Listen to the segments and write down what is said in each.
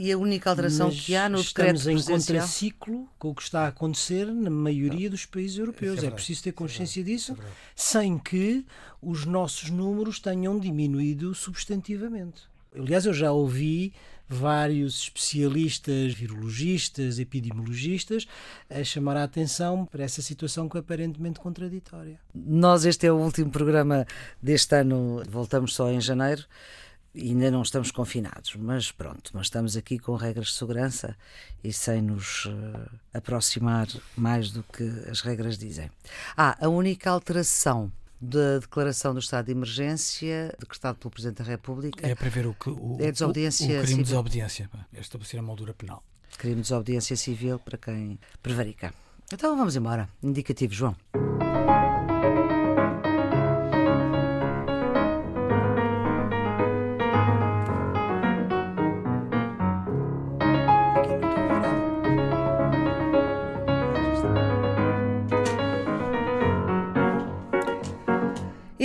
E a única alteração Mas que há no decreto estamos em presidencial... contraciclo com o que está a acontecer na maioria dos países europeus. É É, preciso ter é consciência verdade, disso, isso é sem que os nossos números tenham diminuído substantivamente. Aliás, eu já ouvi vários especialistas, virologistas, epidemiologistas, a chamar a atenção para essa situação que é aparentemente contraditória. Nós, este é o último programa deste ano, voltamos só em janeiro. Ainda não estamos confinados, mas pronto, mas estamos aqui com regras de segurança e sem nos eh, aproximar mais do que as regras dizem. Ah, a única alteração da declaração do estado de emergência decretado pelo Presidente da República É para ver o, o, É desobediência o, o crime civil. de desobediência. É estabelecer a moldura penal. crime de desobediência civil para quem prevarica. Então vamos embora. Indicativo, João.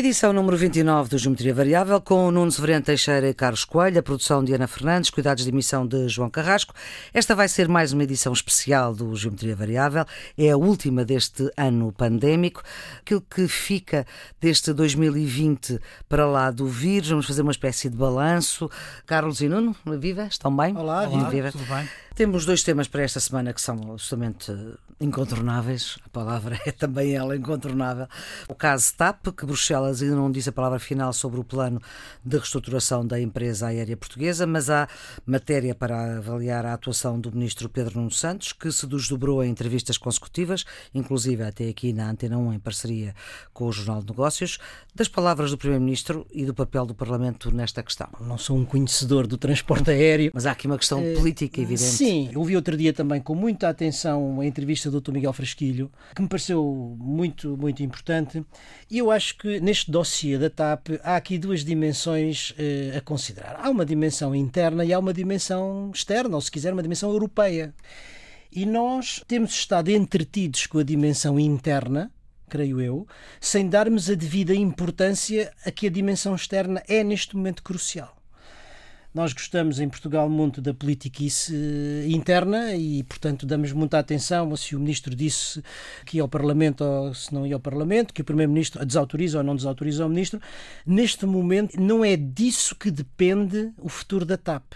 Edição número 29 do Geometria Variável, com Nuno Severino Teixeira e Carlos Coelho, a produção de Ana Fernandes, cuidados de emissão de João Carrasco. Esta vai ser mais uma edição especial do Geometria Variável, é a última deste ano pandémico. Aquilo que fica deste 2020 para lá do vírus, vamos fazer uma espécie de balanço. Carlos e Nuno, viva, estão bem? Olá, Olá, viva. tudo bem? Temos dois temas para esta semana que são absolutamente incontornáveis. A palavra é também ela incontornável. O caso TAP, que Bruxelas ainda não disse a palavra final sobre o plano de reestruturação da empresa aérea portuguesa, mas há matéria para avaliar a atuação do ministro Pedro Nuno Santos, que se desdobrou em entrevistas consecutivas, inclusive até aqui na Antena 1 em parceria com o Jornal de Negócios, das palavras do primeiro-ministro e do papel do Parlamento nesta questão. Não sou um conhecedor do transporte aéreo, Mas há aqui uma questão política evidente. Sim, eu vi outro dia também com muita atenção a entrevista do Dr. Miguel Frasquilho, que me pareceu muito, muito importante. E eu acho que neste dossiê da TAP há aqui duas dimensões eh, a considerar. Há uma dimensão interna e há uma dimensão externa, ou se quiser, uma dimensão europeia. E nós temos estado entretidos com a dimensão interna, creio eu, sem darmos a devida importância a que a dimensão externa é neste momento crucial. Nós gostamos em Portugal muito da politiquice eh, interna e, portanto, damos muita atenção se o Ministro disse que ia ao Parlamento ou se não ia ao Parlamento, que o Primeiro-Ministro desautoriza ou não desautoriza o Ministro. Neste momento, não é disso que depende o futuro da TAP.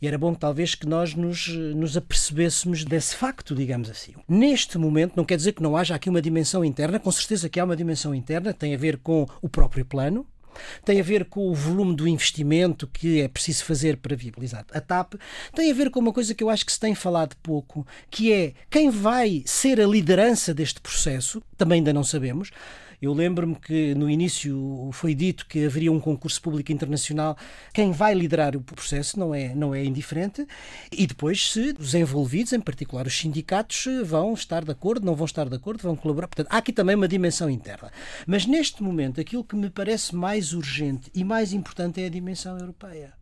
E era bom talvez que nós nos, nos apercebêssemos desse facto, digamos assim. Neste momento, não quer dizer que não haja aqui uma dimensão interna, com certeza que há uma dimensão interna, tem a ver com o próprio plano, tem a ver com o volume do investimento que é preciso fazer para viabilizar a TAP, tem a ver com uma coisa que eu acho que se tem falado pouco, que é quem vai ser a liderança deste processo, também ainda não sabemos. Eu lembro-me que no início foi dito que haveria um concurso público internacional. Quem vai liderar o processo não é, não é indiferente. E depois, se os envolvidos, em particular os sindicatos, vão estar de acordo, não vão estar de acordo, vão colaborar. Portanto, há aqui também uma dimensão interna. Mas neste momento, aquilo que me parece mais urgente e mais importante é a dimensão europeia.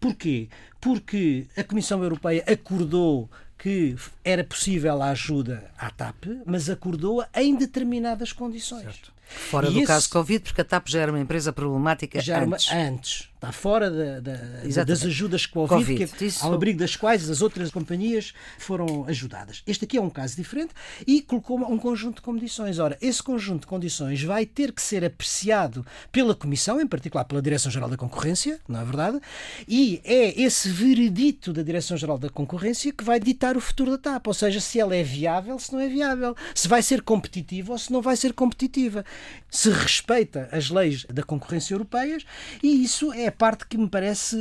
Porquê? Porque a Comissão Europeia acordou que era possível a ajuda à TAP, mas acordou-a em determinadas condições. Fora E do esse- caso Covid, porque a TAP já era uma empresa problemática já era uma- antes. Está fora da- da- das ajudas Covid, Covid, que, isso- ao abrigo das quais as outras companhias foram ajudadas. Este aqui é um caso diferente e colocou um conjunto de condições. Ora, esse conjunto de condições vai ter que ser apreciado pela Comissão, em particular pela Direção-Geral da Concorrência, não é verdade? E é esse veredito da Direção-Geral da Concorrência que vai ditar o futuro da TAP, ou seja, se ela é viável, se não é viável, se vai ser competitiva ou se não vai ser competitiva, se respeita as leis da concorrência europeias e isso é a parte que me parece,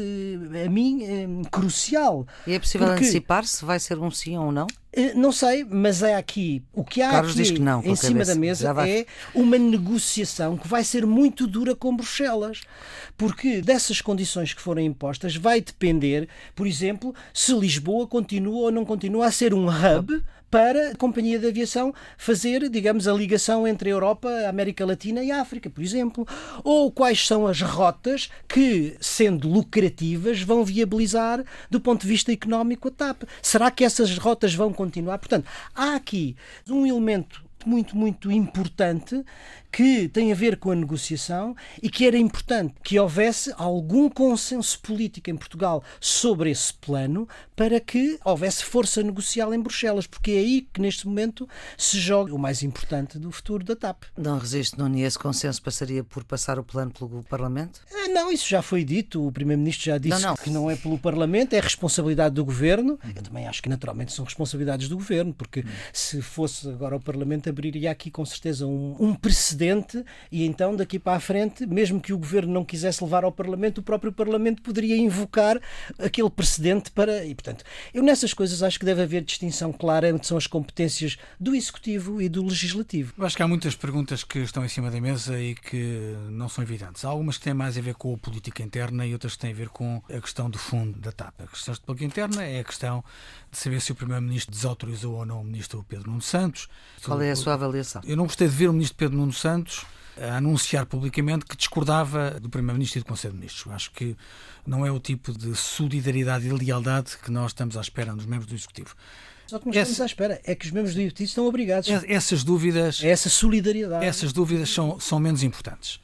a mim, eh, crucial. E é possível Porque- antecipar se vai ser um sim ou não? Eh, Não sei, mas é aqui. O que há Carlos aqui que não, em cima cabeça. da mesa é uma negociação que vai ser muito dura com Bruxelas. Porque dessas condições que forem impostas vai depender, por exemplo, se Lisboa continua ou não continua a ser um hub para a companhia de aviação fazer, digamos, a ligação entre a Europa, a América Latina e a África, por exemplo. Ou quais são as rotas que, sendo lucrativas, vão viabilizar do ponto de vista económico a TAP. Será que essas rotas vão continuar? Portanto, há aqui um elemento muito, muito, importante que tem a ver com a negociação e que era importante que houvesse algum consenso político em Portugal sobre esse plano para que houvesse força negocial em Bruxelas, porque é aí que neste momento se joga o mais importante do futuro da TAP. Não resiste, não esse consenso passaria por passar o plano pelo Parlamento? Eh, não, isso já foi dito. O Primeiro-Ministro já disse não, não. que não é pelo Parlamento, é responsabilidade do Governo. Eu também acho que naturalmente são responsabilidades do Governo, porque se fosse agora o Parlamento, abriria aqui com certeza um, um precedente e então daqui para a frente, mesmo que o Governo não quisesse levar ao Parlamento, o próprio Parlamento poderia invocar aquele precedente para. E portanto, eu nessas coisas acho que deve haver distinção clara entre são as competências do Executivo e do Legislativo. Eu acho que há muitas perguntas que estão em cima da mesa e que não são evidentes. Há algumas que têm mais a ver com a política interna e outras que têm a ver com a questão do fundo da TAP. A questão de política interna é a questão de saber se o Primeiro-Ministro desautorizou ou não o Ministro Pedro Nuno Santos. Qual é a sua avaliação? Eu não gostei de ver o Ministro Pedro Nuno Santos a anunciar publicamente que discordava do Primeiro-Ministro e do Conselho de Ministros. Acho que não é o tipo de solidariedade e lealdade que nós estamos à espera dos membros do Executivo. Só que nós estamos à espera, é que os membros do Executivo estão obrigados. Essas dúvidas. É essa solidariedade. Essas dúvidas são, são menos importantes.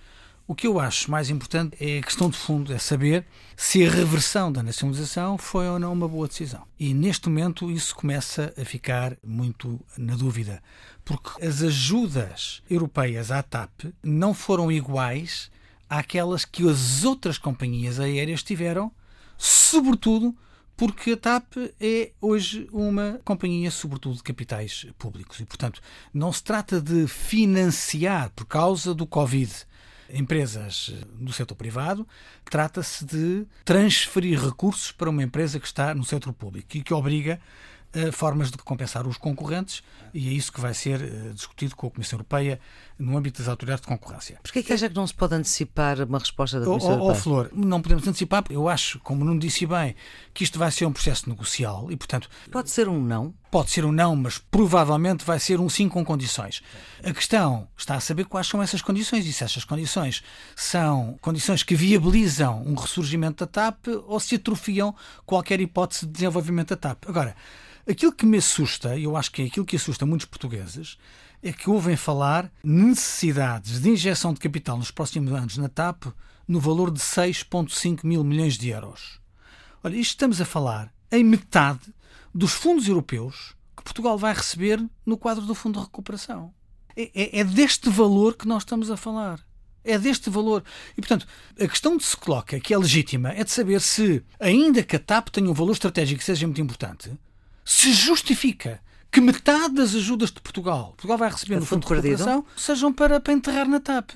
O que eu acho mais importante é a questão de fundo, é saber se a reversão da nacionalização foi ou não uma boa decisão. E neste momento isso começa a ficar muito na dúvida, porque as ajudas europeias à TAP não foram iguais àquelas que as outras companhias aéreas tiveram, sobretudo porque a TAP é hoje uma companhia, sobretudo, de capitais públicos. E, portanto, não se trata de financiar por causa do Covid empresas do setor privado, trata-se de transferir recursos para uma empresa que está no setor público e que obriga uh, formas de compensar os concorrentes e é isso que vai ser uh, discutido com a Comissão Europeia no âmbito das autoridades de concorrência. Porquê é que acha que não se pode antecipar uma resposta da Comissão oh, Europeia? Oh, Flor, não podemos antecipar, eu acho, como não disse bem, que isto vai ser um processo negocial e, portanto... Pode ser um não? Pode ser um não, mas provavelmente vai ser um sim com condições. A questão está a saber quais são essas condições e se essas condições são condições que viabilizam um ressurgimento da TAP ou se atrofiam qualquer hipótese de desenvolvimento da TAP. Agora, aquilo que me assusta, e eu acho que é aquilo que assusta muitos portugueses, é que ouvem falar necessidades de injeção de capital nos próximos anos na TAP no valor de 6,5 mil milhões de euros. Olha, isto estamos a falar em metade dos fundos europeus que Portugal vai receber no quadro do Fundo de Recuperação. É, é, é, deste valor que nós estamos a falar. É deste valor. E, portanto, a questão que se coloca, que é legítima, é de saber se, ainda que a TAP tenha um valor estratégico que seja muito importante, se justifica que metade das ajudas de Portugal, Portugal vai receber no Fundo de Recuperação, sejam para, para enterrar na TAP.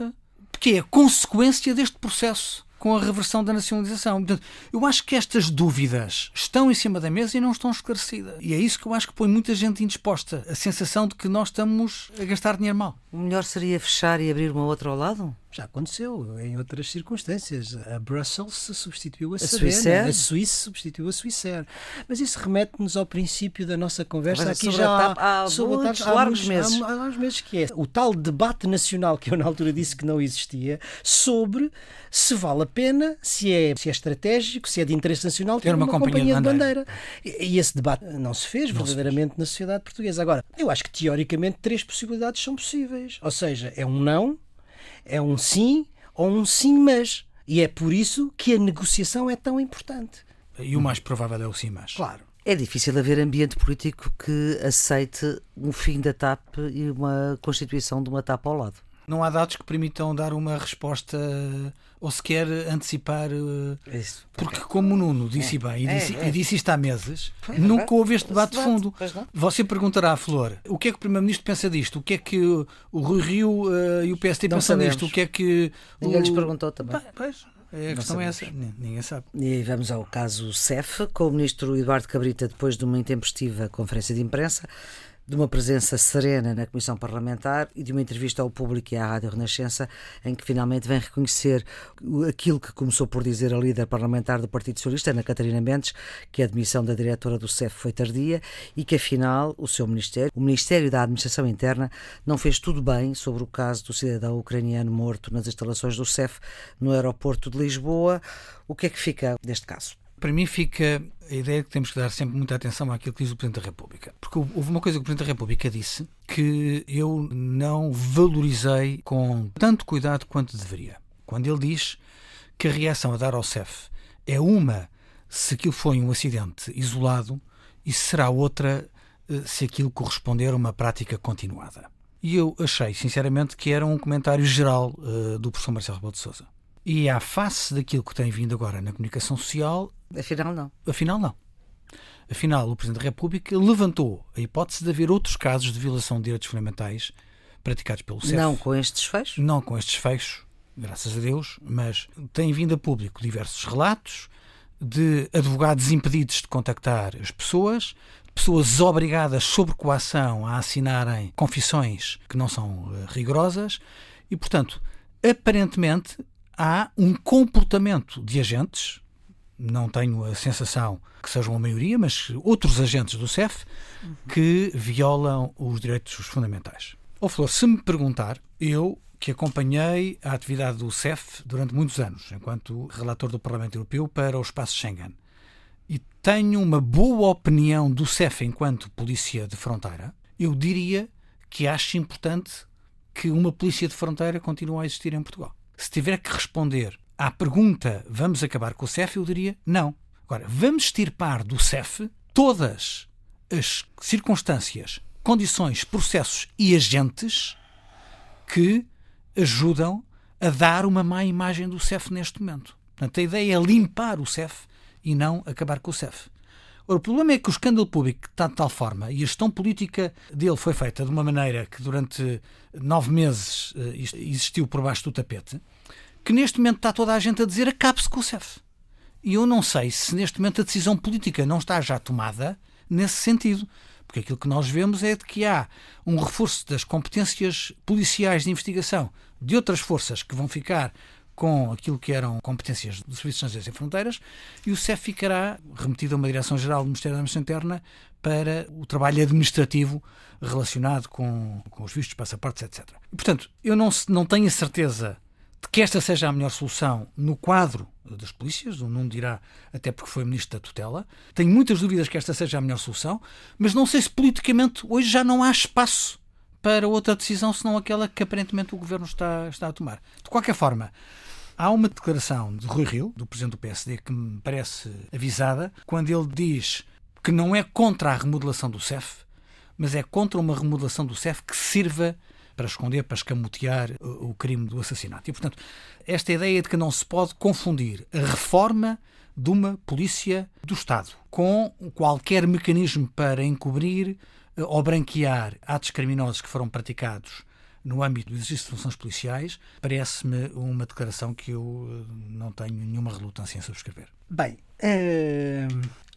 Porque é a consequência deste processo com a reversão da nacionalização. Portanto, eu acho que estas dúvidas estão em cima da mesa e não estão esclarecidas. E é isso que eu acho que põe muita gente indisposta. A sensação de que nós estamos a gastar dinheiro mal. O melhor seria fechar e abrir uma outra ao lado? Já aconteceu em outras circunstâncias. A Brussels substituiu a, a Sabena, a Suíça substituiu a Swissair. Mas isso remete-nos ao princípio da nossa conversa Mas aqui já há, sobre muitos, há, largos há, meses. Há, há largos meses que é o tal debate nacional que eu na altura disse que não existia sobre se vale a pena, se é, se é estratégico, se é de interesse nacional ter, ter uma, uma, companhia, companhia de bandeira. De bandeira. E, e, esse debate não se fez não verdadeiramente se fez. na sociedade portuguesa. Agora, eu acho que teoricamente três possibilidades são possíveis. Ou seja, é um não, é um sim ou um sim, mas. E é por isso que a negociação é tão importante. E o mais provável é o sim, mas. Claro. É difícil haver ambiente político que aceite um fim da TAP e uma constituição de uma TAP ao lado. Não há dados que permitam dar uma resposta ou sequer antecipar. Eh, Isso, porque, como o Nuno disse é, bem, e disse, é, é. e disse isto há meses, nunca houve este debate de fundo. Você perguntará à Flor o que é que o Primeiro-Ministro pensa disto, o que é que o Rui Rio uh, e o PST não pensam sabemos. disto, o que é que. Ninguém o... lhes perguntou também. Pois, é, a questão é essa, ninguém sabe. E vamos ao caso CEF, com o ministro Eduardo Cabrita, depois de uma intempestiva conferência de imprensa, de uma presença serena na Comissão Parlamentar e de uma entrevista ao público e à Rádio Renascença, em que finalmente vem reconhecer aquilo que começou por dizer a líder parlamentar do Partido Socialista, Ana Catarina Mendes, que a admissão da diretora do CEF foi tardia e que, afinal, o seu Ministério, o Ministério da Administração Interna, não fez tudo bem sobre o caso do cidadão ucraniano morto nas instalações do CEF no aeroporto de Lisboa. O que é que fica deste caso? Para mim fica a ideia de que temos que dar sempre muita atenção àquilo que diz o Presidente da República. Porque houve uma coisa que o Presidente da República disse, que eu não valorizei com tanto cuidado quanto deveria. Quando ele diz que a reação a dar ao CEF é uma se aquilo foi um acidente isolado e será outra eh, se aquilo corresponder a uma prática continuada. E eu achei, sinceramente, que era um comentário geral uh, do professor Marcelo Rebelo de Sousa. E à face daquilo que tem vindo agora na comunicação social... Afinal, não. Afinal, não. Afinal, o Presidente da República levantou a hipótese de haver outros casos de violação de direitos fundamentais praticados pelo CEF. Não com estes fechos? Não com estes fechos, graças a Deus, mas tem vindo a público diversos relatos de advogados impedidos de contactar as pessoas, pessoas obrigadas sob coação a assinarem confissões que não são eh, rigorosas e, portanto, aparentemente há um comportamento de agentes, não tenho a sensação que sejam a maioria, mas outros agentes do CEF que violam os direitos fundamentais. Ou Flor, se me perguntar, eu que acompanhei a atividade do CEF durante muitos anos, enquanto relator do Parlamento Europeu para o espaço Schengen. E tenho uma boa opinião do CEF enquanto polícia de fronteira. Eu diria que acho importante que uma polícia de fronteira continue a existir em Portugal. Se tiver que responder à pergunta vamos acabar com o CEF, eu diria não. Agora, vamos extirpar do CEF todas as circunstâncias, condições, processos e agentes que ajudam a dar uma má imagem do CEF neste momento. Portanto, a ideia é limpar o CEF e não acabar com o CEF. Ora, o problema é que o escândalo público está de tal forma e a gestão política dele foi feita de uma maneira que durante nove meses eh, existiu por baixo do tapete, que neste momento está toda a gente a dizer acabe-se com o CEF. E eu não sei se neste momento a decisão política não está já tomada nesse sentido. Porque aquilo que nós vemos é de que há um reforço das competências policiais de investigação de outras forças que vão ficar com aquilo que eram competências do Serviço de Estrangeiros e Fronteiras e o CEF ficará remetido a uma Direção-Geral do Ministério da Administração Interna para o trabalho administrativo relacionado com, com os vistos, passaportes, etc. Portanto, eu não, não tenho a certeza de que esta seja a melhor solução no quadro das polícias, o Nuno dirá até porque foi Ministro da Tutela. Tenho muitas dúvidas que esta seja a melhor solução, mas não sei se politicamente hoje já não há espaço para outra decisão senão aquela que aparentemente o Governo está, está a tomar. De qualquer forma, há uma declaração de Rui Rio, do Presidente do PSD, que me parece avisada, quando ele diz que não é contra a remodelação do CEF, mas é contra uma remodelação do CEF que sirva para esconder, para escamotear o crime do assassinato. E, portanto, esta ideia de que não se pode confundir a reforma de uma polícia do Estado com qualquer mecanismo para encobrir eh, ou branquear atos criminosos que foram praticados no âmbito do exercício de funções policiais, parece-me uma declaração que eu eh, não tenho nenhuma relutância em subscrever. Bem, é...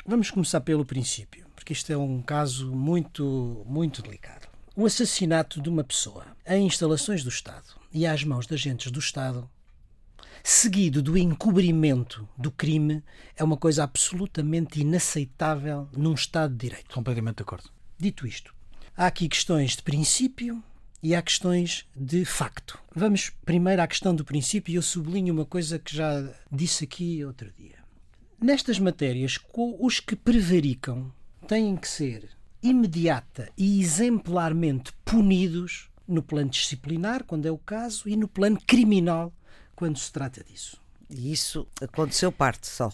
vamos começar pelo princípio, porque isto é um caso muito, muito delicado. O assassinato de uma pessoa em instalações do Estado e às mãos de agentes do Estado, seguido do encobrimento do crime, é uma coisa absolutamente inaceitável num Estado de Direito. Completamente de acordo. Dito isto, há aqui questões de princípio e há questões de facto. Vamos primeiro à questão do princípio e eu sublinho uma coisa que já disse aqui outro dia. Nestas matérias, os que prevaricam têm que ser imediata e exemplarmente punidos no plano disciplinar, quando é o caso, e no plano criminal, quando se trata disso. E isso aconteceu parte só.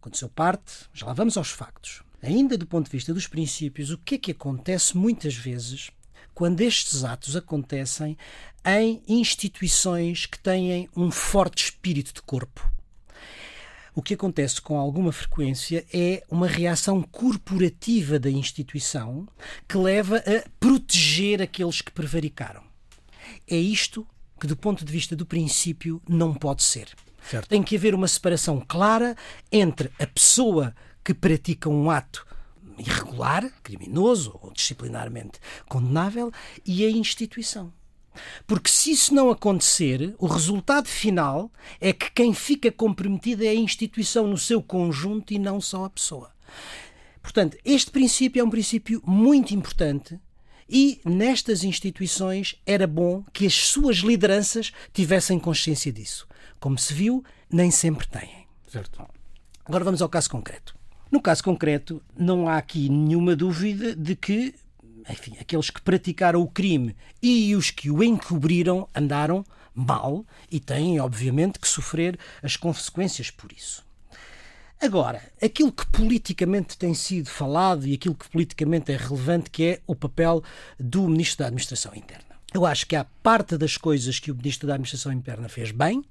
Aconteceu parte, já lá vamos aos factos. Ainda do ponto de vista dos princípios, o que é que acontece muitas vezes quando estes atos acontecem em instituições que têm um forte espírito de corpo? O que acontece com alguma frequência é uma reação corporativa da instituição que leva a proteger aqueles que prevaricaram. É isto que, do ponto de vista do princípio, não pode ser. Certo. Tem que haver uma separação clara entre a pessoa que pratica um ato irregular, criminoso ou disciplinarmente condenável e a instituição. Porque se isso não acontecer, o resultado final é que quem fica comprometido é a instituição no seu conjunto e não só a pessoa. Portanto, este princípio é um princípio muito importante e nestas instituições era bom que as suas lideranças tivessem consciência disso. Como se viu, nem sempre têm. Certo. Agora vamos ao caso concreto. No caso concreto, não há aqui nenhuma dúvida de que enfim, aqueles que praticaram o crime e os que o encobriram andaram mal e têm, obviamente, que sofrer as consequências por isso. Agora, aquilo que politicamente tem sido falado e aquilo que politicamente é relevante, que é o papel do Ministro da Administração Interna. Eu acho que há parte das coisas que o Ministro da Administração Interna fez bem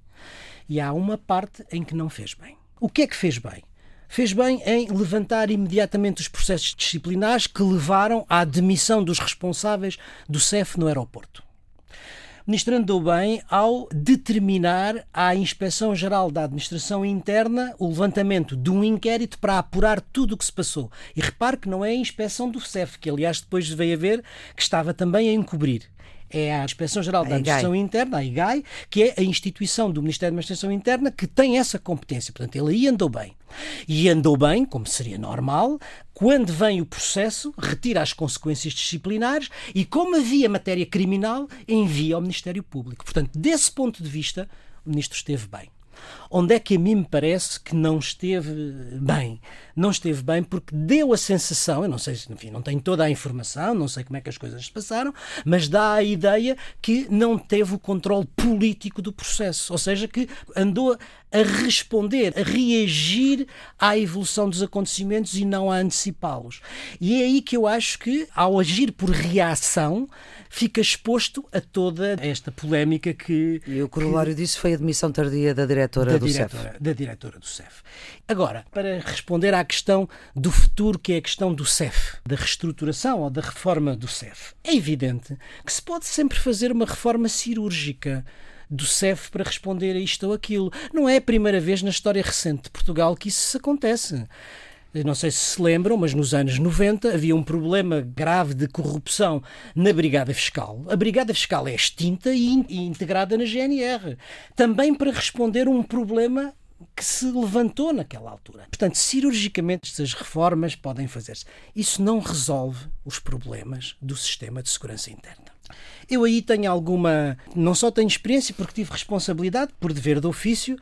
e há uma parte em que não fez bem. O que é que fez bem? Fez bem em levantar imediatamente os processos disciplinares que levaram à demissão dos responsáveis do CEF no aeroporto. O Ministro andou bem ao determinar à Inspeção Geral da Administração Interna o levantamento de um inquérito para apurar tudo o que se passou. E repare que não é a inspeção do CEF, que aliás depois veio a ver que estava também a encobrir é a Inspeção Geral da Administração Interna, a IGAI, que é a instituição do Ministério da Administração Interna que tem essa competência. Portanto, ele aí andou bem. E andou bem, como seria normal, quando vem o processo, retira as consequências disciplinares e, como havia matéria criminal, envia ao Ministério Público. Portanto, desse ponto de vista, o Ministro esteve bem. Onde é que a mim me parece que não esteve bem? Não esteve bem porque deu a sensação, eu não sei, enfim, não tenho toda a informação, não sei como é que as coisas se passaram, mas dá a ideia que não teve o controle político do processo, ou seja, que andou a responder, a reagir à evolução dos acontecimentos e não a antecipá-los. E é aí que eu acho que, ao agir por reação, fica exposto a toda esta polémica que. E o corolário que, disso foi a demissão tardia da diretora da do diretora, CEF. Da diretora do CEF. Agora, para responder à questão do futuro, que é a questão do CEF, da reestruturação ou da reforma do CEF, é evidente que se pode sempre fazer uma reforma cirúrgica do CEF para responder a isto ou aquilo. Não é a primeira vez na história recente de Portugal que isso acontece. Não sei se se lembram, mas nos anos 90 havia um problema grave de corrupção na Brigada Fiscal. A Brigada Fiscal é extinta e integrada na GNR. Também para responder a um problema que se levantou naquela altura. Portanto, cirurgicamente, estas reformas podem fazer-se. Isso não resolve os problemas do sistema de segurança interna. Eu aí tenho alguma. Não só tenho experiência, porque tive responsabilidade, por dever de ofício,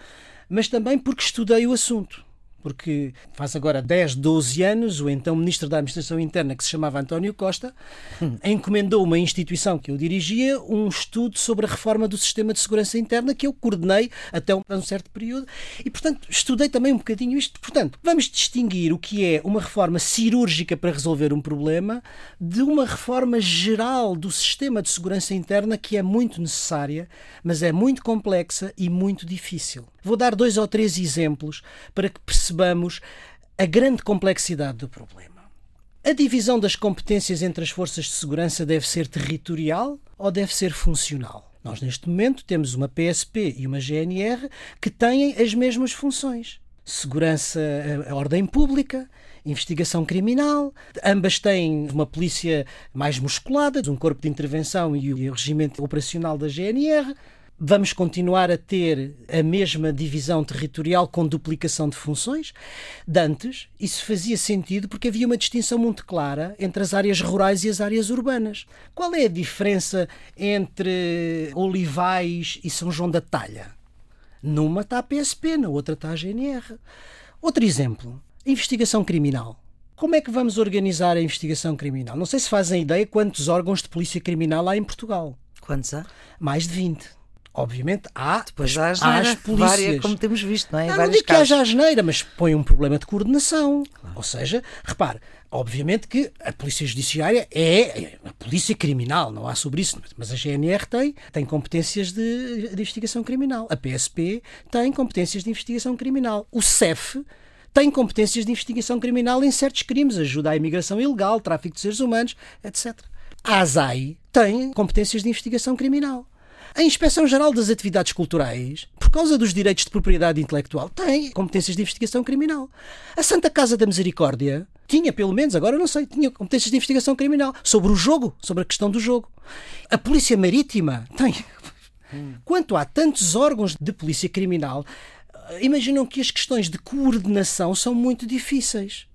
mas também porque estudei o assunto porque faz agora 10, 12 anos, o então Ministro da Administração Interna, que se chamava António Costa, encomendou uma instituição que eu dirigia um estudo sobre a reforma do sistema de segurança interna que eu coordenei até um, certo período e, portanto, estudei também um bocadinho isto. Portanto, vamos distinguir o que é uma reforma cirúrgica para resolver um problema de uma reforma geral do sistema de segurança interna que é muito necessária, mas é muito complexa e muito difícil. Vou dar dois ou três exemplos para que percebamos a grande complexidade do problema. A divisão das competências entre as forças de segurança deve ser territorial ou deve ser funcional? Nós, neste momento, temos uma PSP e uma GNR que têm as mesmas funções. Segurança, a ordem pública, investigação criminal. Ambas têm uma polícia mais musculada, um corpo de intervenção e o regimento operacional da GNR. Vamos continuar a ter a mesma divisão territorial com duplicação de funções? De antes, isso fazia sentido porque havia uma distinção muito clara entre as áreas rurais e as áreas urbanas. Qual é a diferença entre Olivais e São João da Talha? Numa está a PSP, na outra está a GNR. Outro exemplo: investigação criminal. Como é que vamos organizar a investigação criminal? Não sei se fazem ideia quantos órgãos de polícia criminal há em Portugal. Quantos há? Mais de 20 obviamente há, Depois há, há as polícias. Várias, como temos visto, não é? Não, não digo que haja asneira, mas põe um problema de coordenação. Claro. Ou seja, repare, obviamente que a Polícia Judiciária é a polícia criminal, não há sobre isso, mas a GNR tem, tem competências de, de investigação criminal. A PSP tem competências de investigação criminal. O CEF tem competências de investigação criminal em certos crimes, ajuda à imigração ilegal, tráfico de seres humanos, etc. A ASAI tem competências de investigação criminal. A Inspeção-Geral das Atividades Culturais, por causa dos direitos de propriedade intelectual, tem competências de investigação criminal. A Santa Casa da Misericórdia tinha, pelo menos, agora não sei, tinha competências de investigação criminal sobre o jogo, sobre a questão do jogo. A Polícia Marítima tem. Quanto há tantos órgãos de polícia criminal, imaginam que as questões de coordenação são muito difíceis.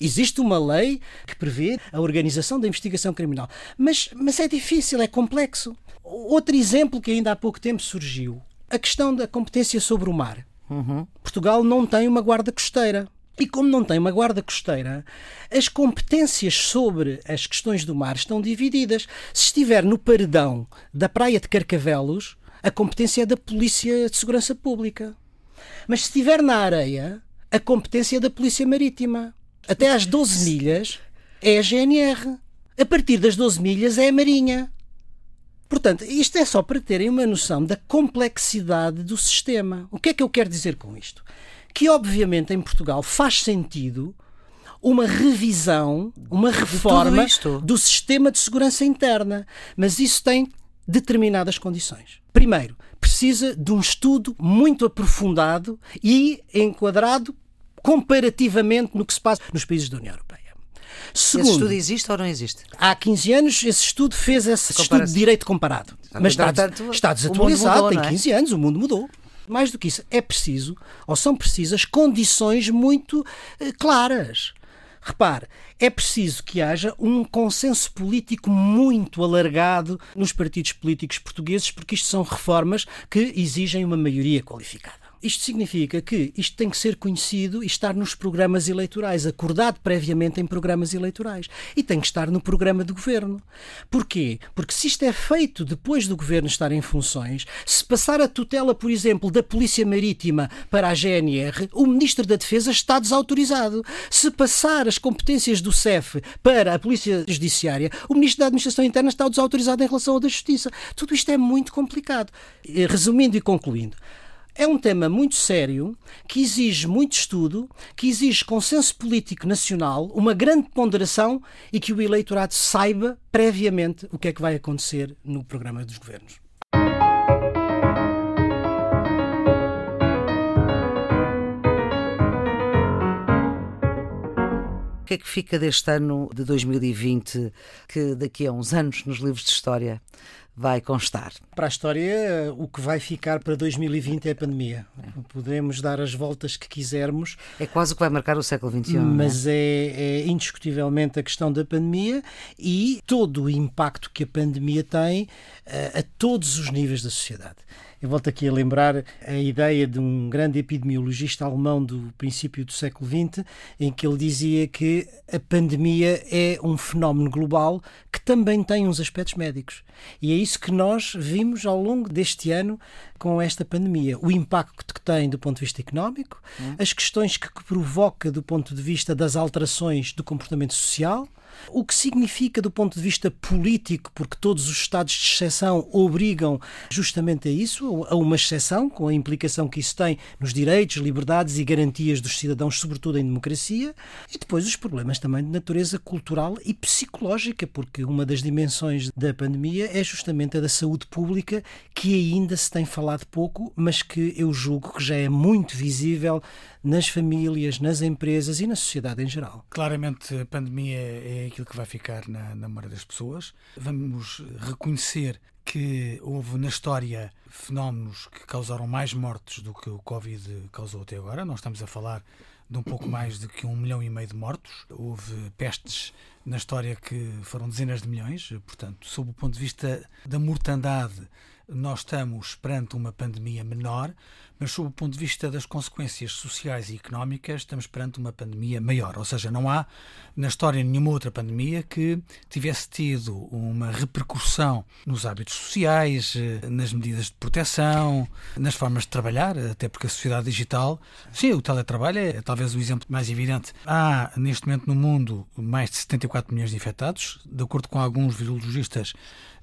Existe uma lei que prevê a organização da investigação criminal, mas, mas é difícil, é complexo. Outro exemplo que ainda há pouco tempo surgiu: a questão da competência sobre o mar. Uhum. Portugal não tem uma guarda costeira. E como não tem uma guarda costeira, as competências sobre as questões do mar estão divididas. Se estiver no paredão da praia de Carcavelos, a competência é da Polícia de Segurança Pública. Mas se estiver na areia, a competência é da Polícia Marítima. Até às 12 milhas é a GNR. A partir das 12 milhas é a Marinha. Portanto, isto é só para terem uma noção da complexidade do sistema. O que é que eu quero dizer com isto? Que, obviamente, em Portugal faz sentido uma revisão, uma reforma do sistema de segurança interna. Mas isso tem determinadas condições. Primeiro, precisa de um estudo muito aprofundado e enquadrado comparativamente no que se passa nos países da União Europeia. Segundo, esse estudo existe ou não existe? Há 15 anos esse estudo fez esse estudo de direito comparado. Mas está, está desatualizado, mudou, tem 15 é? anos, o mundo mudou. Mais do que isso, é preciso, ou são precisas, condições muito eh, claras. Repare, é preciso que haja um consenso político muito alargado nos partidos políticos portugueses, porque isto são reformas que exigem uma maioria qualificada. Isto significa que isto tem que ser conhecido e estar nos programas eleitorais, acordado previamente em programas eleitorais. E tem que estar no programa do governo. Porquê? Porque se isto é feito depois do governo estar em funções, se passar a tutela, por exemplo, da Polícia Marítima para a GNR, o Ministro da Defesa está desautorizado. Se passar as competências do CEF para a Polícia Judiciária, o Ministro da Administração Interna está desautorizado em relação ao da Justiça. Tudo isto é muito complicado. Resumindo e concluindo, é um tema muito sério, que exige muito estudo, que exige consenso político nacional, uma grande ponderação e que o eleitorado saiba previamente o que é que vai acontecer no programa dos governos. O que é que fica deste ano de 2020 que daqui a uns anos nos livros de história vai constar? Para a história, o que vai ficar para 2020 é a pandemia. É. Podemos dar as voltas que quisermos. É quase o que vai marcar o século XXI. É? Mas é? É, é indiscutivelmente a questão da pandemia e todo o impacto que a pandemia tem a, eh, a todos os níveis da sociedade. Eu volto aqui a lembrar a ideia de um grande epidemiologista alemão do princípio do século XX, em que ele dizia que a pandemia é um fenómeno global que também tem uns aspectos médicos. E é isso que nós vimos ao longo deste ano com esta pandemia. O impacto que tem do ponto de vista económico, hum. as questões que provoca do ponto de vista das alterações do comportamento social, o que significa do ponto de vista político, porque todos os estados de exceção obrigam justamente a isso, a uma exceção, com a implicação que isso tem nos direitos, liberdades e garantias dos cidadãos, sobretudo em democracia, e depois os problemas também de natureza cultural e psicológica, porque uma das dimensões da pandemia é justamente a da saúde pública, que ainda se tem falado pouco, mas que eu julgo que já é muito visível nas famílias, nas empresas e na sociedade em geral. Claramente a pandemia é aquilo que vai ficar na, na memória das pessoas. Vamos reconhecer que houve na história fenómenos que causaram mais mortes do que o Covid causou até agora. Nós estamos a falar de um pouco mais de que um milhão e meio de mortos. Houve pestes na história que foram dezenas de milhões. Portanto, sob o ponto de vista da mortandade, nós estamos perante uma pandemia menor, mas sob o ponto de vista das consequências sociais e económicas, estamos perante uma pandemia maior. Ou seja, não há na história nenhuma outra pandemia que tivesse tido uma repercussão nos hábitos sociais, nas medidas de proteção, nas formas de trabalhar, até porque a sociedade digital, sim, o teletrabalho é talvez o exemplo mais evidente. Há neste momento no mundo mais de 74 milhões de infectados, de acordo com alguns virologistas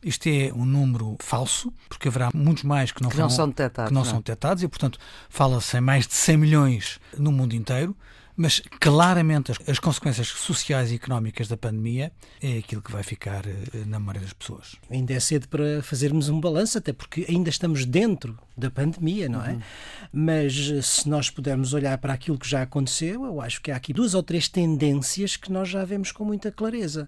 isto é um número falso, porque haverá muitos mais que não, que não são detectados. Que não, não, são detectados e, portanto, fala-se em mais de 100 milhões no mundo inteiro. Mas claramente as, as, consequências sociais e económicas da pandemia é aquilo que vai ficar eh, na memória das pessoas. Ainda é cedo para fazermos um balanço, até porque ainda estamos dentro da pandemia, não é? Uhum. Mas eh, se nós pudermos olhar para aquilo que já aconteceu, eu acho que há aqui duas ou três tendências que nós já vemos com muita clareza.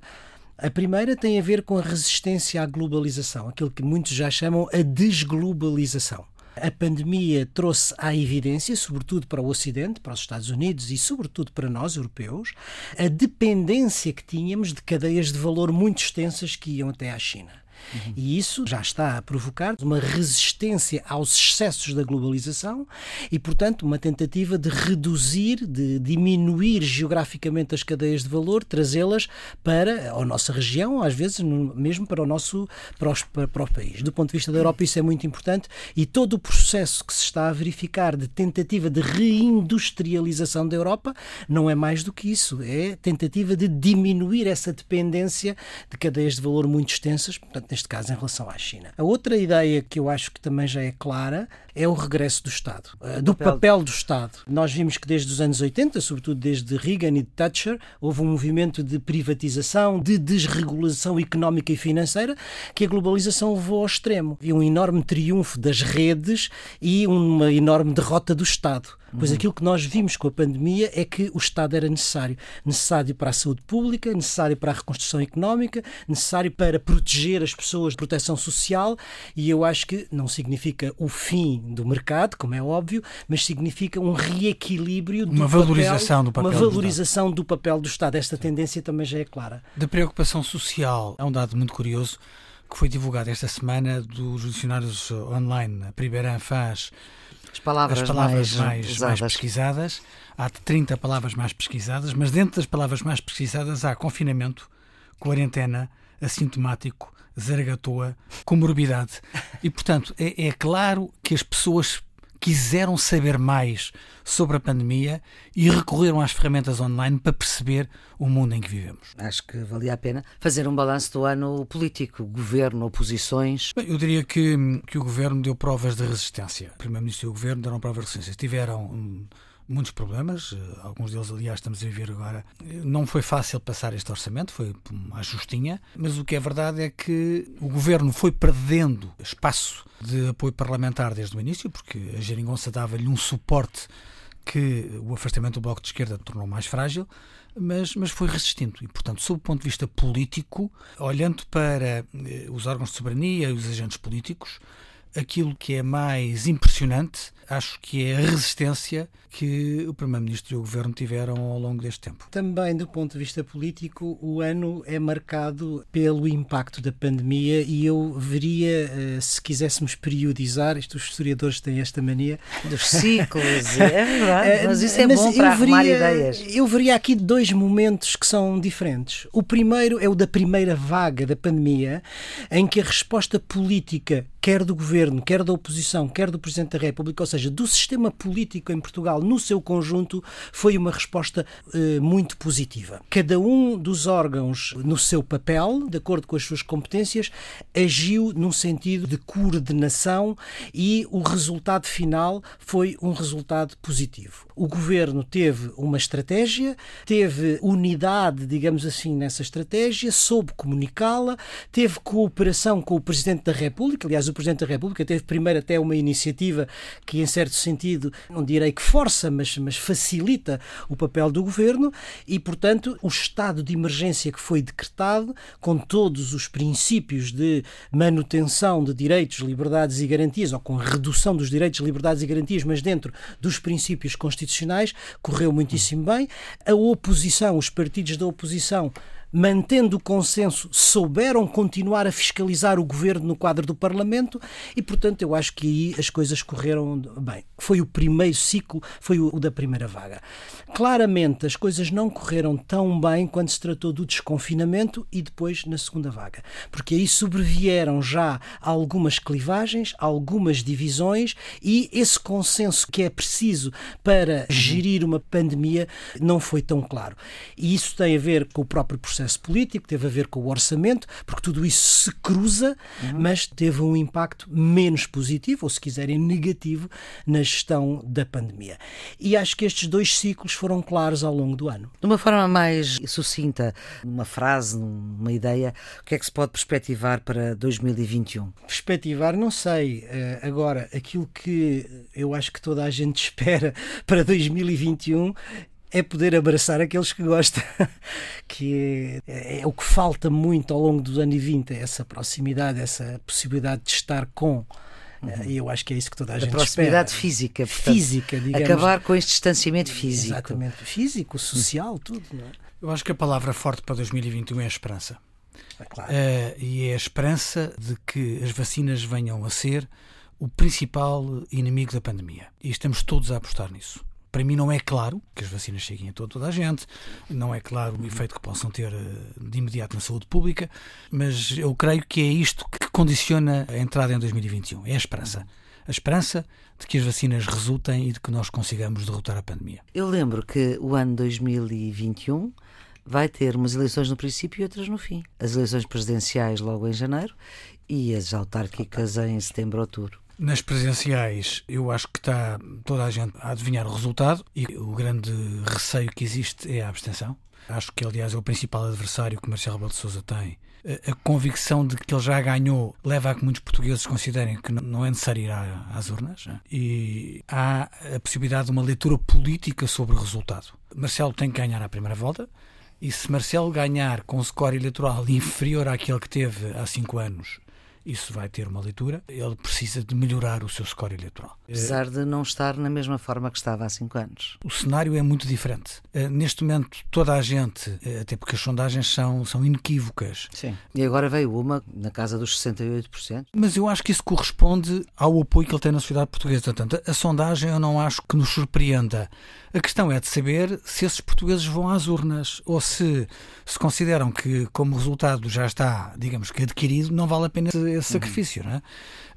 A primeira tem a ver com a resistência à globalização, aquilo que muitos já chamam a desglobalização. A pandemia trouxe à evidência, sobretudo para o Ocidente, para os Estados Unidos e sobretudo para nós, europeus, a dependência que tínhamos de cadeias de valor muito extensas que iam até à China. Uhum. E isso já está a provocar uma resistência aos excessos da globalização e, portanto, uma tentativa de reduzir, de diminuir geograficamente as cadeias de valor, trazê-las para a nossa região, às vezes mesmo para o nosso para, os, para o país. Do ponto de vista da Europa, isso é muito importante e todo o processo que se está a verificar de tentativa de reindustrialização da Europa não é mais do que isso, é tentativa de diminuir essa dependência de cadeias de valor muito extensas, portanto, neste caso em relação à China. A outra ideia que eu acho que também já é clara é o regresso do Estado, eh, do papel. papel do Estado. Nós vimos que desde os anos 80, sobretudo desde Reagan e Thatcher, houve um movimento de privatização, de desregulação económica e financeira que a globalização levou ao extremo. E um enorme triunfo das redes e uma enorme derrota do Estado. Pois uhum. aquilo que nós vimos com a pandemia é que o Estado era necessário. Necessário para a saúde pública, necessário para a reconstrução económica, necessário para proteger as pessoas de proteção social e eu acho que não significa o fim do mercado, como é óbvio, mas significa um reequilíbrio do uma valorização papel, do papel uma valorização do, do papel do Estado. Esta tendência também já é clara. Da preocupação social é um dado muito curioso que foi divulgado esta semana dos dicionários online. A Primeira faz as palavras, as palavras mais, mais, mais, pesquisadas. Há 30 palavras mais pesquisadas, mas dentro das palavras mais pesquisadas há confinamento, quarentena, assintomático, zaragatoa, comorbidade. E, portanto, é, é claro que as pessoas quiseram saber mais sobre a pandemia e recorreram às ferramentas online para perceber o mundo em que vivemos. Acho que valia a pena fazer um balanço do ano político, governo, oposições. Bem, eu diria que, que o governo deu provas de resistência. O primeiro-ministro e o governo deram provas de resistência. Tiveram muitos problemas, eh, alguns deles, aliás, estamos a viver agora. Não foi fácil passar este orçamento, foi uma justinha, mas o que é verdade é que o governo foi perdendo espaço de apoio parlamentar desde o início, porque a Geringonça dava-lhe um suporte que o afastamento do Bloco de Esquerda tornou mais frágil, mas, mas foi resistindo. E, portanto, sob o ponto de vista político, olhando para eh, os órgãos de soberania e os agentes políticos, aquilo que é mais impressionante acho que é a resistência que o Primeiro-Ministro e o Governo tiveram ao longo deste tempo. Também, do ponto de vista político, o ano é marcado pelo impacto da pandemia e eu veria, eh, se quiséssemos periodizar, isto os historiadores têm esta mania. Dos ciclos, é verdade, eh, mas isso é mas bom para veria, arrumar ideias. Eu veria aqui dois momentos que são diferentes. O primeiro é o da primeira vaga da pandemia, em que a resposta política, quer do Governo, quer da oposição, quer do Presidente da República, ou seja, do sistema político em Portugal no seu conjunto, foi uma resposta eh, muito positiva. Cada um dos órgãos, no seu papel, de acordo com as suas competências, agiu num sentido de coordenação e o resultado final foi um resultado positivo. O governo teve uma estratégia, teve unidade, digamos assim, nessa estratégia, soube comunicá-la, teve cooperação com o Presidente da República. Aliás, o Presidente da República teve primeiro até uma iniciativa que em certo sentido, não direi que força, mas, mas facilita o papel do governo e, portanto, o estado de emergência que foi decretado, com todos os princípios de manutenção de direitos, liberdades e garantias, ou com redução dos direitos, liberdades e garantias, mas dentro dos princípios constitucionais, correu muitíssimo bem. A oposição, os partidos da oposição, mantendo o consenso, souberam continuar a fiscalizar o governo no quadro do Parlamento e, portanto, eu acho que aí as coisas correram bem. Foi o primeiro ciclo, foi o da primeira vaga. Claramente, as coisas não correram tão bem quando se tratou do desconfinamento e depois na segunda vaga, porque aí sobrevieram já algumas clivagens, algumas divisões e esse consenso que é preciso para gerir uma pandemia não foi tão claro. E isso tem a ver com o próprio processo processo político, teve a ver com o orçamento, porque tudo isso se cruza, uhum. mas teve um impacto menos positivo, ou se quiserem negativo, na gestão da pandemia. E acho que estes dois ciclos foram claros ao longo do ano. De uma forma mais sucinta, uma frase, uma ideia, o que é que se pode perspectivar para 2021? Perspectivar, não sei. Eh, agora, aquilo que eu acho que toda a gente espera para 2021 é poder abraçar aqueles que gosta, que é, é, o que falta muito ao longo dos anos 20, é essa proximidade, essa possibilidade de estar com. Uhum. E eu acho que é isso que toda a, a gente proximidade espera. física, portanto, física, digamos. Acabar com este distanciamento físico. Exatamente, físico, social, tudo. Não é? Eu acho que a palavra forte para 2021 é a esperança. claro. uh, e é a esperança de que as vacinas venham a ser o principal inimigo da pandemia. E estamos todos a apostar nisso. Para mim não é claro que as vacinas cheguem a toda a gente, não é claro o efeito que possam ter eh, de imediato na saúde pública, mas eu creio que é isto que condiciona a entrada em 2021, é a esperança. A esperança de que as vacinas resultem e de que nós consigamos derrotar a pandemia. Eu lembro que o ano 2021 vai ter umas eleições no princípio e outras no fim. As eleições presidenciais logo em janeiro e as autárquicas em setembro, outubro. Nas presidenciais, eu acho que está toda a gente a adivinhar o resultado e o grande receio que existe é a abstenção. Acho que, aliás, é o principal adversário que Marcelo Rebelo de Sousa tem. A convicção de que ele já ganhou leva a que muitos portugueses considerem que não é necessário ir às urnas. Né? E há a possibilidade de uma leitura política sobre o resultado. Marcelo tem que ganhar a primeira volta. E se Marcelo ganhar com um score eleitoral inferior àquele que teve há cinco anos isso vai ter uma leitura. Ele precisa de melhorar o seu score eleitoral. Apesar de não estar na mesma forma que estava há cinco anos. O cenário é muito diferente. Eh, neste momento, toda a gente, eh, até porque as sondagens são, são inequívocas. Sim. E agora veio uma na casa dos 68%. Mas eu acho que isso corresponde ao apoio que ele tem na sociedade portuguesa. Portanto, a sondagem eu não acho que nos surpreenda. A questão é de saber se esses portugueses vão às urnas ou se se consideram que, como resultado já está, digamos que adquirido, não vale a pena esse sacrifício. Uhum. Não é?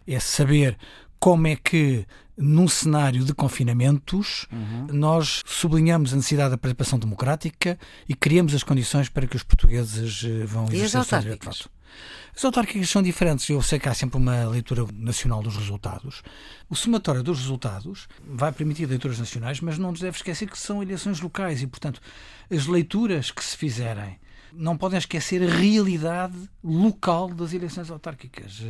é saber como é que, num cenário de confinamentos, uhum. nós sublinhamos a necessidade da participação democrática e criamos as condições para que os portugueses eh, vão exercer o seu direito de fato. As autárquicas são diferentes. Eu sei que há sempre uma leitura nacional dos resultados. O somatório dos resultados vai permitir leituras nacionais, mas não nos deve esquecer que são eleições locais e, portanto, as leituras que se fizerem não podem esquecer a realidade local das eleições autárquicas.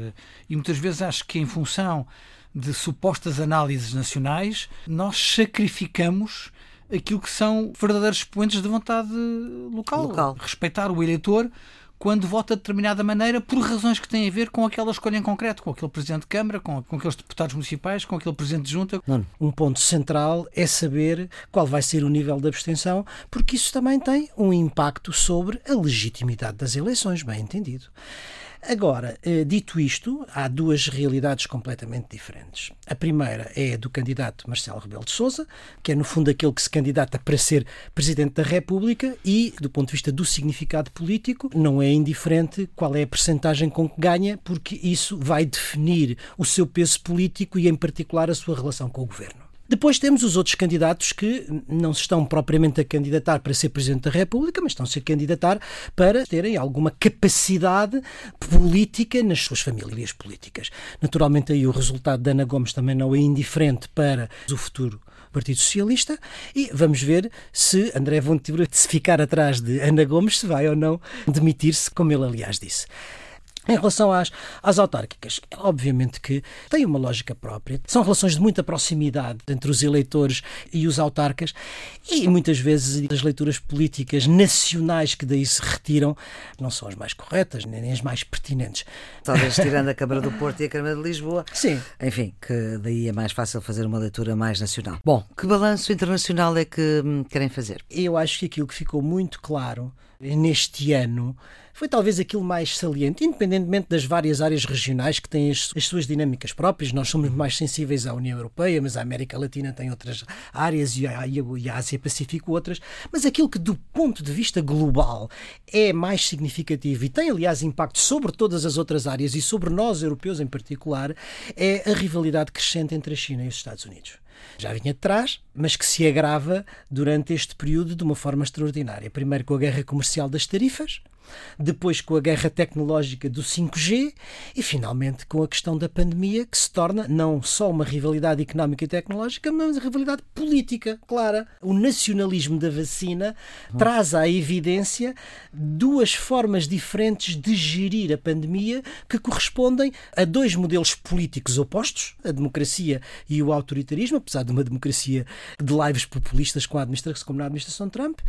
E muitas vezes acho que, em função de supostas análises nacionais, nós sacrificamos aquilo que são verdadeiros expoentes de vontade local. local. Respeitar o eleitor quando vota de determinada maneira por razões que têm a ver com aquela escolha em concreto, com aquele presidente de Câmara, com, com aqueles deputados municipais, com aquele presidente de junta. Não, um ponto central é saber qual vai ser o nível de abstenção, porque isso também tem um impacto sobre a legitimidade das eleições, bem entendido. Agora, eh, dito isto, há duas realidades completamente diferentes. A primeira é a do candidato Marcelo Rebelo de Sousa, que é no fundo aquele que se candidata para ser Presidente da República e, do ponto de vista do significado político, não é indiferente qual é a percentagem com que ganha, porque isso vai definir o seu peso político e, em particular, a sua relação com o governo. Depois temos os outros candidatos que não se estão propriamente a candidatar para ser Presidente da República, mas estão-se a candidatar para terem alguma capacidade política nas suas famílias políticas. Naturalmente, aí o resultado de Ana Gomes também não é indiferente para o futuro Partido Socialista e vamos ver se André Vontibre, se ficar atrás de Ana Gomes, se vai ou não demitir-se, como ele aliás disse. Em relação às, às autárquicas, obviamente que tem uma lógica própria. São relações de muita proximidade entre os eleitores e os autarcas e muitas vezes as leituras políticas nacionais que daí se retiram não são as mais corretas nem as mais pertinentes. Talvez tirando a Câmara do Porto e a Câmara de Lisboa. Sim. Enfim, que daí é mais fácil fazer uma leitura mais nacional. Bom, que balanço internacional é que hum, querem fazer? Eu acho que aquilo que ficou muito claro neste ano foi talvez aquilo mais saliente, independentemente das várias áreas regionais que têm as, as, suas dinâmicas próprias. Nós somos mais sensíveis à União Europeia, mas a América Latina tem outras áreas e a, e a Ásia-Pacífico outras. Mas aquilo que, do ponto de vista global, é mais significativo e tem, aliás, impacto sobre todas as outras áreas e sobre nós, europeus em particular, é a rivalidade crescente entre a China e os Estados Unidos já vinha de trás, mas que se agrava durante este período de uma forma extraordinária. Primeiro com a guerra comercial das tarifas, depois com a guerra tecnológica do 5G e finalmente com a questão da pandemia, que se torna não só uma rivalidade económica e tecnológica, mas uma rivalidade política, clara. O nacionalismo da vacina traz à evidência duas formas diferentes de gerir a pandemia que correspondem a dois modelos políticos opostos, a democracia e o autoritarismo, apesar de uma democracia de lives populistas com a administração, como na administração Trump,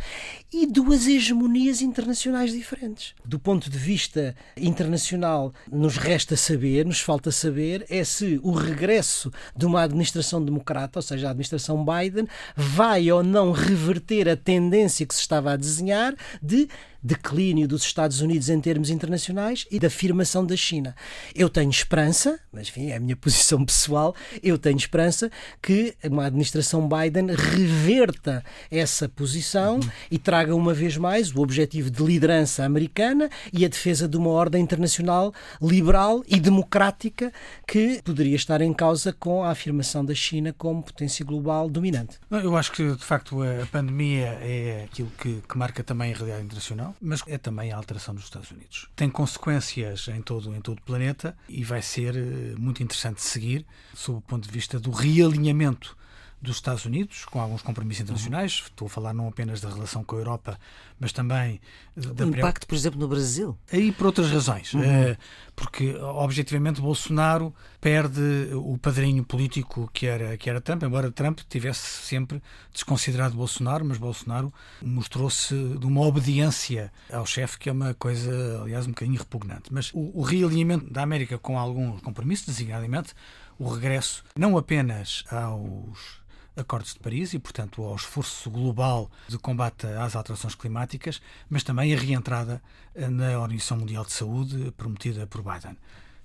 e duas hegemonias internacionais diferentes diferentes. Do ponto de vista internacional, nos resta saber, nos falta saber, é se o regresso de uma administração democrata, ou seja, a administração Biden, vai ou não reverter a tendência que se estava a desenhar de declínio dos Estados Unidos em termos internacionais e da afirmação da China. Eu tenho esperança, mas enfim, é a minha posição pessoal, eu tenho esperança que uma administração Biden reverta essa posição uhum. e traga uma vez mais o objetivo de liderança americana e a defesa de uma ordem internacional liberal e democrática que poderia estar em causa com a afirmação da China como potência global dominante. Eu acho que, de facto, a pandemia é aquilo que, que marca também a realidade internacional, mas é também a alteração dos Estados Unidos. Tem consequências em todo, em todo o planeta e vai ser eh, muito interessante seguir, sob o ponto de vista do realinhamento dos Estados Unidos, com alguns compromissos internacionais. Uhum. Estou a falar não apenas da relação com a Europa, mas também da. O impacto, por exemplo, no Brasil. Aí por outras razões. Uhum. Eh, porque, objetivamente, Bolsonaro perde o padrinho político que era, que era Trump, embora Trump tivesse sempre desconsiderado Bolsonaro, mas Bolsonaro mostrou-se de uma obediência ao chefe que é uma coisa, aliás, um bocadinho repugnante. Mas o, o realinhamento da América com alguns compromissos, designadamente o regresso não apenas aos Acordos de Paris e, portanto, ao esforço global de combate às alterações climáticas, mas também a reentrada eh, na Organização Mundial de Saúde prometida por Biden,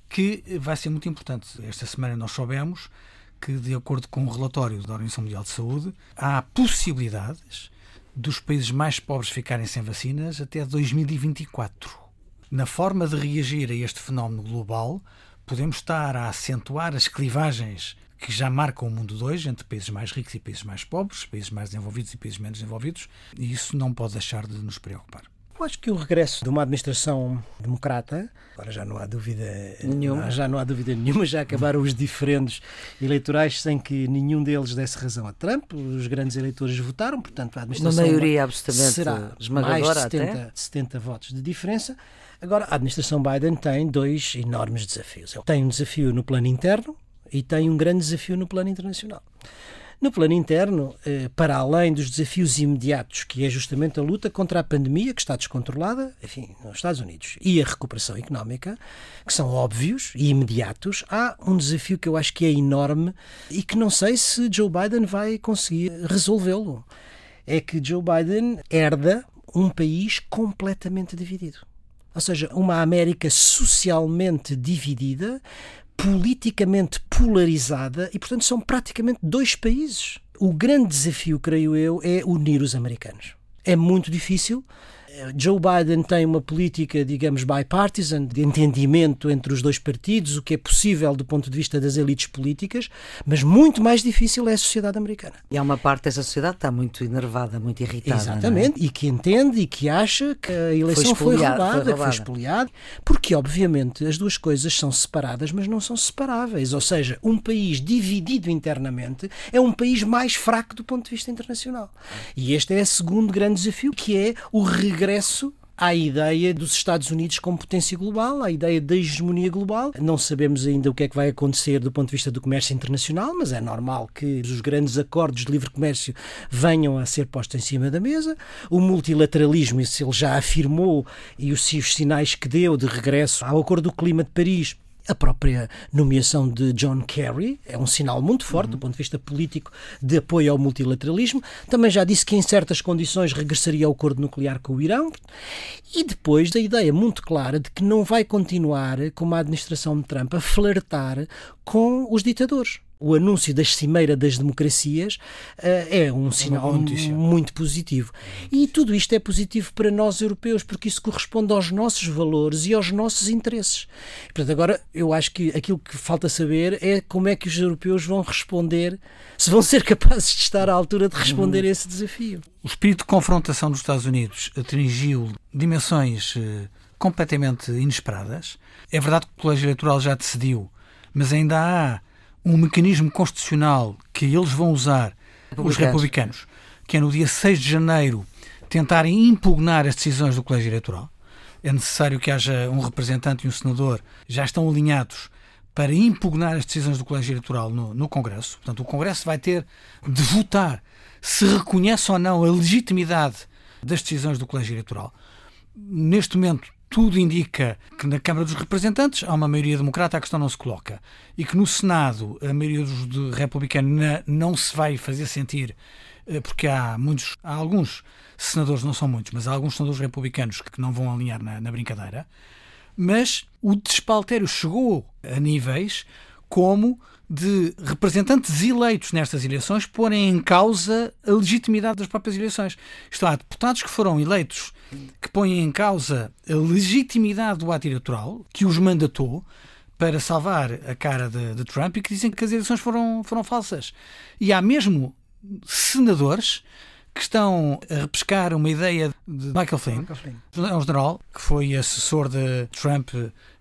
que vai ser muito importante. Esta semana nós soubemos que, de acordo com o um relatório da Organização Mundial de Saúde, há possibilidades dos países mais pobres ficarem sem vacinas até 2024. Na forma de reagir a este fenómeno global, podemos estar a acentuar as clivagens que já marcam o mundo de hoje entre países mais ricos e países mais pobres, países mais desenvolvidos e países menos desenvolvidos, e isso não pode deixar de nos preocupar. Eu acho que o regresso de uma administração democrata, agora já não há dúvida nenhuma, já não há dúvida nenhuma, já acabaram os diferentes eleitorais sem que nenhum deles desse razão a Trump. Os grandes eleitores votaram, portanto a administração uma maioria absolutamente será esmagadora mais de 70, até. 70 votos de diferença. Agora a administração Biden tem dois enormes desafios. Tem um desafio no plano interno, e tem um grande desafio no plano internacional. No plano interno, eh, para além dos desafios imediatos, que é justamente a luta contra a pandemia, que está descontrolada, enfim, nos Estados Unidos, e a recuperação económica, que são óbvios e imediatos, há um desafio que eu acho que é enorme e que não sei se Joe Biden vai conseguir resolvê-lo. É que Joe Biden herda um país completamente dividido. Ou seja, uma América socialmente dividida, politicamente polarizada e, portanto, são praticamente dois países. O grande desafio, creio eu, é unir os americanos. É muito difícil, Joe Biden tem uma política, digamos, bipartisan, de entendimento entre os dois partidos, o que é possível do ponto de vista das elites políticas, mas muito mais difícil é a sociedade americana. E há uma parte dessa sociedade que está muito enervada, muito irritada. É? Exatamente, é? e que entende e que acha que a eleição foi, foi roubada, foi, foi expoliada, porque obviamente as duas coisas são separadas, mas não são separáveis. Ou seja, um país dividido internamente é um país mais fraco do ponto de vista internacional. E este é o segundo grande desafio, que é o regresso regresso à ideia dos Estados Unidos como potência global, à ideia da hegemonia global. Não sabemos ainda o que é que vai acontecer do ponto de vista do comércio internacional, mas é normal que os grandes acordos de livre comércio venham a ser postos em cima da mesa. O multilateralismo, isso ele já afirmou, e os sinais que deu de regresso ao Acordo do Clima de Paris a própria nomeação de John Kerry é um sinal muito forte uhum. do ponto de vista político de apoio ao multilateralismo. Também já disse que em certas condições regressaria ao acordo nuclear com o Irão. E depois da ideia muito clara de que não vai continuar, como a administração de Trump, a flertar com os ditadores o anúncio da Cimeira das Democracias uh, é um sinal muito positivo. E tudo isto é positivo para nós europeus, porque isso corresponde aos nossos valores e aos nossos interesses. Portanto, agora eu acho que aquilo que falta saber é como é que os europeus vão responder, se vão ser capazes de estar à altura de responder a esse desafio. O espírito de confrontação dos Estados Unidos atingiu dimensões uh, completamente inesperadas. É verdade que o Colégio Eleitoral já decidiu, mas ainda há um mecanismo constitucional que eles vão usar, republicanos. os republicanos, que é no dia 6 de janeiro tentarem impugnar as decisões do Colégio Eleitoral. É necessário que haja um representante e um senador, já estão alinhados para impugnar as decisões do Colégio Eleitoral no, no Congresso. Portanto, o Congresso vai ter de votar se reconhece ou não a legitimidade das decisões do Colégio Eleitoral. Neste momento, tudo indica que na Câmara dos Representantes há uma maioria democrata, a questão não se coloca. E que no Senado a maioria dos republicanos não se vai fazer sentir eh, porque há muitos, há alguns senadores, não são muitos, mas há alguns senadores republicanos que não vão alinhar na, na brincadeira. Mas o despaltério chegou a níveis como de representantes eleitos nestas eleições porem em causa a legitimidade das próprias eleições. Isto há deputados que foram eleitos que põem em causa a legitimidade do ato eleitoral, que os mandatou para salvar a cara de, de Trump e que dizem que as eleições foram, foram falsas. E há mesmo senadores que estão a repescar uma ideia de Michael Flynn, Michael Flynn. é um general que foi assessor de Trump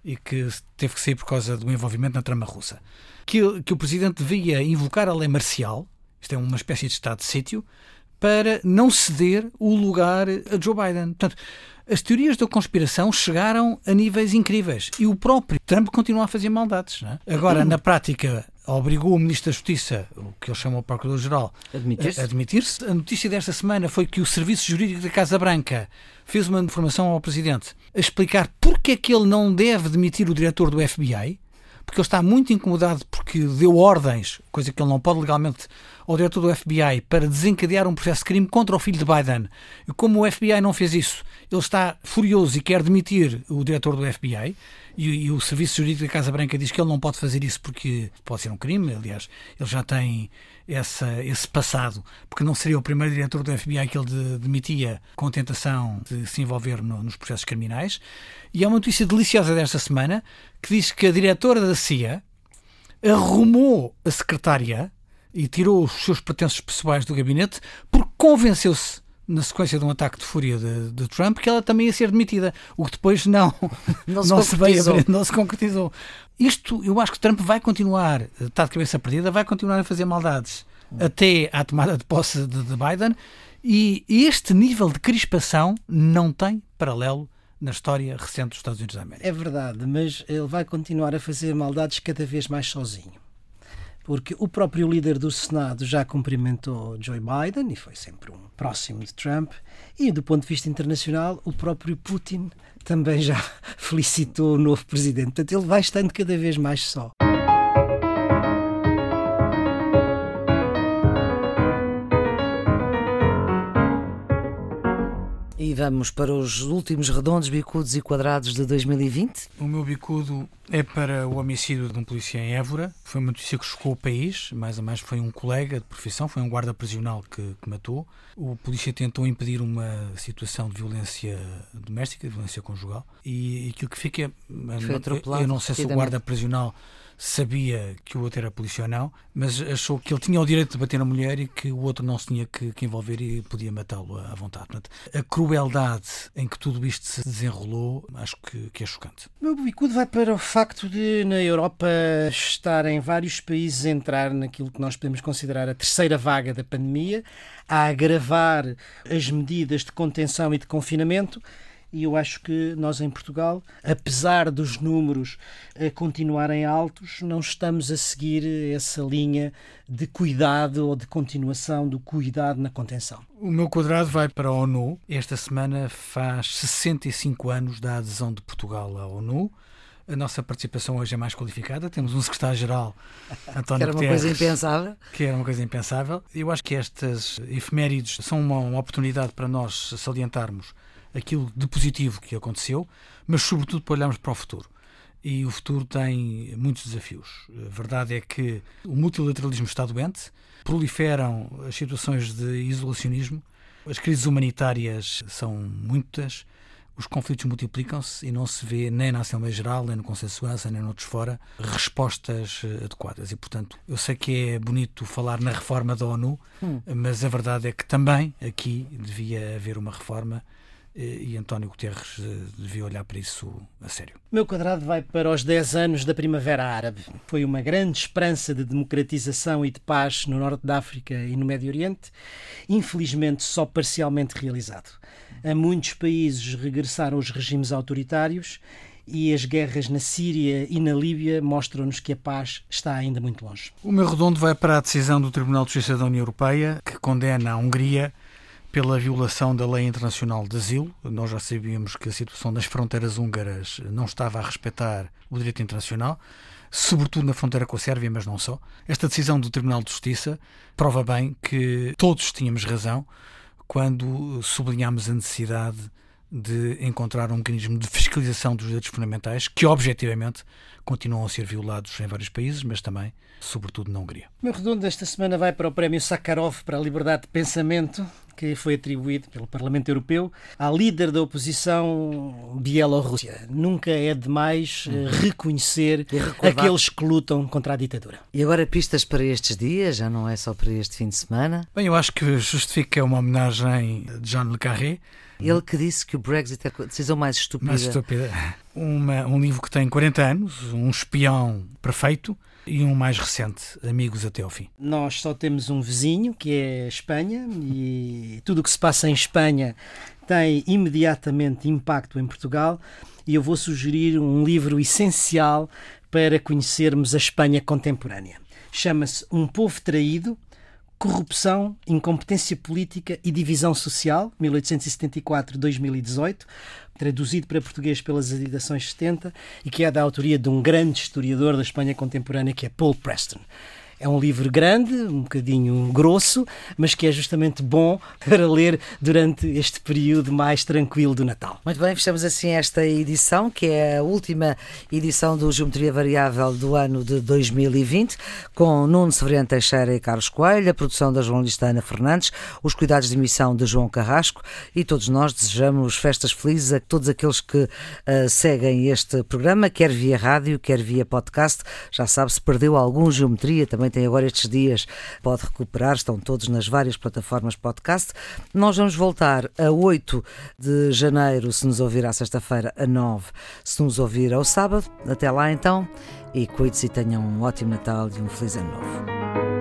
e que teve que sair por causa do envolvimento na trama russa que, que o Presidente devia invocar a lei marcial, isto é uma espécie de estado de sítio, para não ceder o lugar a Joe Biden. Portanto, as teorias da conspiração chegaram a níveis incríveis e o próprio Trump continua a fazer maldades. É? Agora, na prática, obrigou o Ministro da Justiça, o que ele chamou o Procurador-Geral, admitir-se. A, admitir a notícia desta semana foi que o Serviço Jurídico da Casa Branca fez uma informação ao Presidente a explicar porque é que ele não deve demitir o diretor do FBI porque ele está muito incomodado porque deu ordens, coisa que ele não pode legalmente, ao diretor do FBI para desencadear um processo de crime contra o filho de Biden. E como o FBI não fez isso, ele está furioso e quer demitir o diretor do FBI. E, e, o Serviço Jurídico da Casa Branca diz que ele não pode fazer isso porque pode ser um crime. Aliás, ele já tem essa, esse passado, porque não seria o primeiro diretor do FBI que ele de, demitia com tentação de se envolver no, nos processos criminais. E há uma notícia deliciosa desta semana que diz que a diretora da CIA arrumou a secretária e tirou os seus pertences pessoais do gabinete porque convenceu-se na sequência de um ataque de fúria de, de, Trump, que ela também ia ser demitida, o que depois não, não, se, não se veio não se concretizou. Isto, eu acho que Trump vai continuar, está de cabeça perdida, vai continuar a fazer maldades até à tomada de posse de, de Biden, e este nível de crispação não tem paralelo na história recente dos Estados Unidos da América. É verdade, mas ele vai continuar a fazer maldades cada vez mais sozinho porque o próprio líder do Senado já cumprimentou Joe Biden e foi sempre um próximo de Trump, e do ponto de vista internacional, o próprio Putin também já felicitou o novo presidente. Portanto, ele vai estando cada vez mais só. E vamos para os últimos redondos, bicudos e quadrados de 2020. O meu bicudo é para o homicídio de um polícia em Évora. Foi uma notícia que chocou o país. Mais a mais foi um colega de profissão, foi um guarda prisional que, que matou. O polícia tentou impedir uma situação de violência doméstica, de violência conjugal. E aquilo que fica. Foi atropelado. Eu não sei se o guarda prisional sabia que o outro era polícia ou não, mas achou que ele tinha o direito de bater na mulher e que o outro não se tinha que, que envolver e podia matá-lo à vontade. Portanto, a crueldade em que tudo isto se desenrolou, acho que, que é chocante. O meu bicudo vai para o facto de, na Europa, estarem vários países a entrar naquilo que nós podemos considerar a terceira vaga da pandemia, a agravar as medidas de contenção e de confinamento e eu acho que nós em Portugal, apesar dos números eh, continuarem altos, não estamos a seguir essa linha de cuidado ou de continuação do cuidado na contenção. O meu quadrado vai para a ONU. Esta semana faz 65 anos da adesão de Portugal à ONU. A nossa participação hoje é mais qualificada. Temos um secretário-geral, António Que era uma Guterres, coisa impensável. Que era uma coisa impensável. Eu acho que estas efemérides são uma, uma oportunidade para nós salientarmos aquilo de positivo que aconteceu, mas sobretudo para olharmos para o futuro. E o futuro tem muitos desafios. A verdade é que o multilateralismo está doente, proliferam as situações de isolacionismo, as crises humanitárias são muitas, os conflitos multiplicam-se e não se vê nem na Assembleia Geral, nem no Conselho de Segurança, nem noutros fora, respostas eh, adequadas. E, portanto, eu sei que é bonito falar na reforma da ONU, hum. mas a verdade é que também aqui devia haver uma reforma e António Guterres eh, devia olhar para isso a sério. Meu quadrado vai para os 10 anos da Primavera Árabe. Foi uma grande esperança de democratização e de paz no Norte da África e no Médio Oriente, infelizmente só parcialmente realizado. A muitos países regressaram os regimes autoritários e as guerras na Síria e na Líbia mostram-nos que a paz está ainda muito longe. O meu redondo vai para a decisão do Tribunal de Justiça da União Europeia que condena a Hungria pela violação da lei internacional de asilo. Nós já sabíamos que a situação das fronteiras húngaras não estava a respeitar o direito internacional, sobretudo na fronteira com a Sérvia, mas não só. Esta decisão do Tribunal de Justiça prova bem que todos tínhamos razão quando sublinhámos a necessidade de encontrar um mecanismo de fiscalização dos direitos fundamentais que, objetivamente, continuam a ser violados em vários países, mas também, sobretudo, na Hungria. O meu redondo desta semana vai para o Prémio Sakharov para a Liberdade de Pensamento, que foi atribuído pelo Parlamento Europeu à líder da oposição Bielorrússia. Nunca é demais eh, reconhecer aqueles que lutam contra a ditadura. E agora pistas para estes dias, já não é só para este fim de semana? Bem, eu acho que justifica uma homenagem de Jean Le Carré, ele que disse que o Brexit é a decisão mais estúpida. Mais estúpida. Uma, um livro que tem 40 anos, um espião perfeito e um mais recente, Amigos até ao fim. Nós só temos um vizinho, que é a Espanha, e tudo o que se passa em Espanha tem imediatamente impacto em Portugal. E eu vou sugerir um livro essencial para conhecermos a Espanha contemporânea. Chama-se Um Povo Traído, Corrupção, Incompetência Política e Divisão Social, 1874-2018, traduzido para português pelas edições 70 e que é da autoria de um grande historiador da Espanha contemporânea que é Paul Preston. É um livro grande, um bocadinho grosso, mas que é justamente bom para ler durante este período mais tranquilo do Natal. Muito bem, fechamos assim esta edição, que é a última edição do Geometria Variável do ano de 2020, com Nuno Severiano Teixeira e Carlos Coelho, a produção da jornalista Ana Fernandes, os cuidados de emissão de João Carrasco e todos nós desejamos festas felizes a todos aqueles que uh, seguem este programa, quer via rádio, quer via podcast. Já sabe, se perdeu algum Geometria, também também tem agora estes dias, pode recuperar, estão todos nas várias plataformas podcast. Nós vamos voltar a 8 de janeiro, se nos ouvir à sexta-feira, a 9, se nos ouvir ao sábado. Até lá então, e cuide-se e tenham um ótimo Natal e um feliz ano novo.